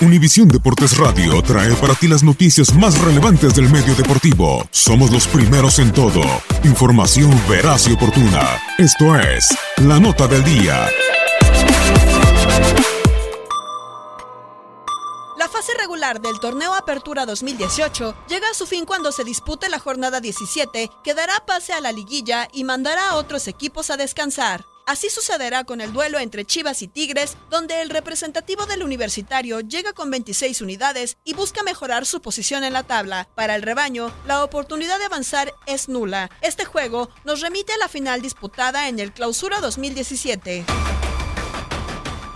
Univisión Deportes Radio trae para ti las noticias más relevantes del medio deportivo. Somos los primeros en todo. Información veraz y oportuna. Esto es La Nota del Día. La fase regular del torneo Apertura 2018 llega a su fin cuando se dispute la jornada 17, que dará pase a la liguilla y mandará a otros equipos a descansar. Así sucederá con el duelo entre Chivas y Tigres, donde el representativo del universitario llega con 26 unidades y busca mejorar su posición en la tabla. Para el rebaño, la oportunidad de avanzar es nula. Este juego nos remite a la final disputada en el Clausura 2017.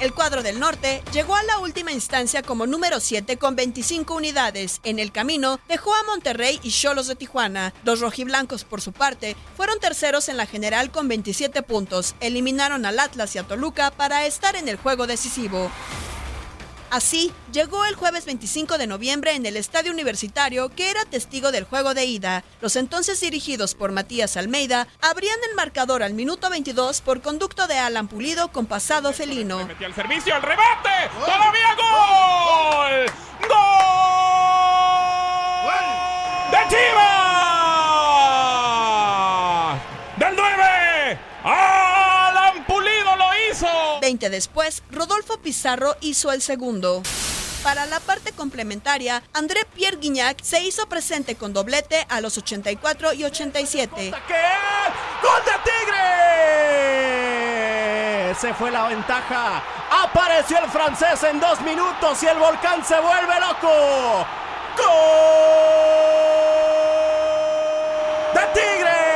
El cuadro del norte llegó a la última instancia como número 7 con 25 unidades. En el camino dejó a Monterrey y Cholos de Tijuana. Los rojiblancos, por su parte, fueron terceros en la general con 27 puntos. Eliminaron al Atlas y a Toluca para estar en el juego decisivo. Así, llegó el jueves 25 de noviembre en el Estadio Universitario, que era testigo del juego de ida. Los entonces dirigidos por Matías Almeida abrían el marcador al minuto 22 por conducto de Alan Pulido con pasado felino. Metió el servicio, el rebate. ¡Todavía gol! ¡Gol! ¡De Chivas! ¡Del 9! ¡Alan Pulido lo hizo! 20 después, Rodolfo Pizarro hizo el segundo. Para la parte complementaria, André Pierre Guignac se hizo presente con doblete a los 84 y 87. ¡Gol de Tigre! Se fue la ventaja. Apareció el francés en dos minutos y el volcán se vuelve loco. ¡Gol! ¡De Tigres!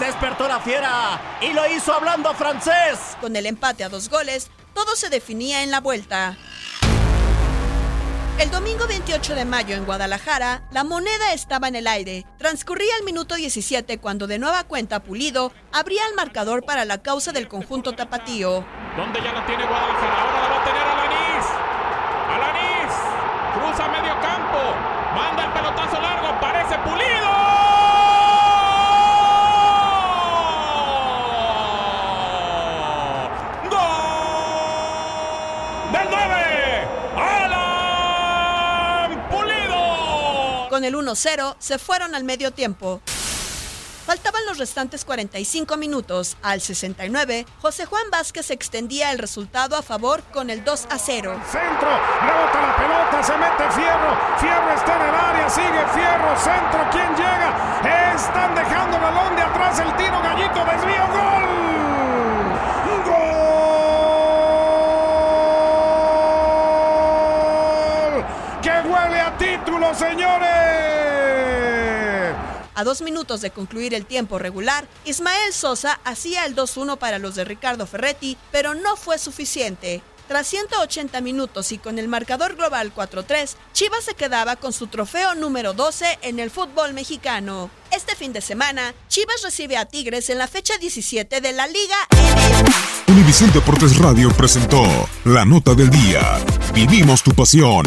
Despertó la fiera y lo hizo hablando francés. Con el empate a dos goles, todo se definía en la vuelta. El domingo 28 de mayo en Guadalajara, la moneda estaba en el aire. Transcurría el minuto 17 cuando de nueva cuenta Pulido abría el marcador para la causa del conjunto tapatío. ¿Dónde ya la tiene Guadalajara? Ahora la va a tener Alanís. Alanís. Cruza medio campo. Manda el pelotazo largo. Parece Pulido. ¡Gol! ¡Del 9! ¡Alan Pulido! Con el 1-0 se fueron al medio tiempo. Faltaban los restantes 45 minutos. Al 69, José Juan Vázquez extendía el resultado a favor con el 2 a 0. Centro, rebota la pelota, se mete Fierro. Fierro está en el área, sigue Fierro. Centro, ¿quién llega? Están dejando el balón de atrás, el tiro gallito, desvío, gol. ¡Vamos, señores! A dos minutos de concluir el tiempo regular, Ismael Sosa hacía el 2-1 para los de Ricardo Ferretti, pero no fue suficiente. Tras 180 minutos y con el marcador global 4-3, Chivas se quedaba con su trofeo número 12 en el fútbol mexicano. Este fin de semana, Chivas recibe a Tigres en la fecha 17 de la Liga MX. Univisión Deportes Radio presentó la nota del día. Vivimos tu pasión.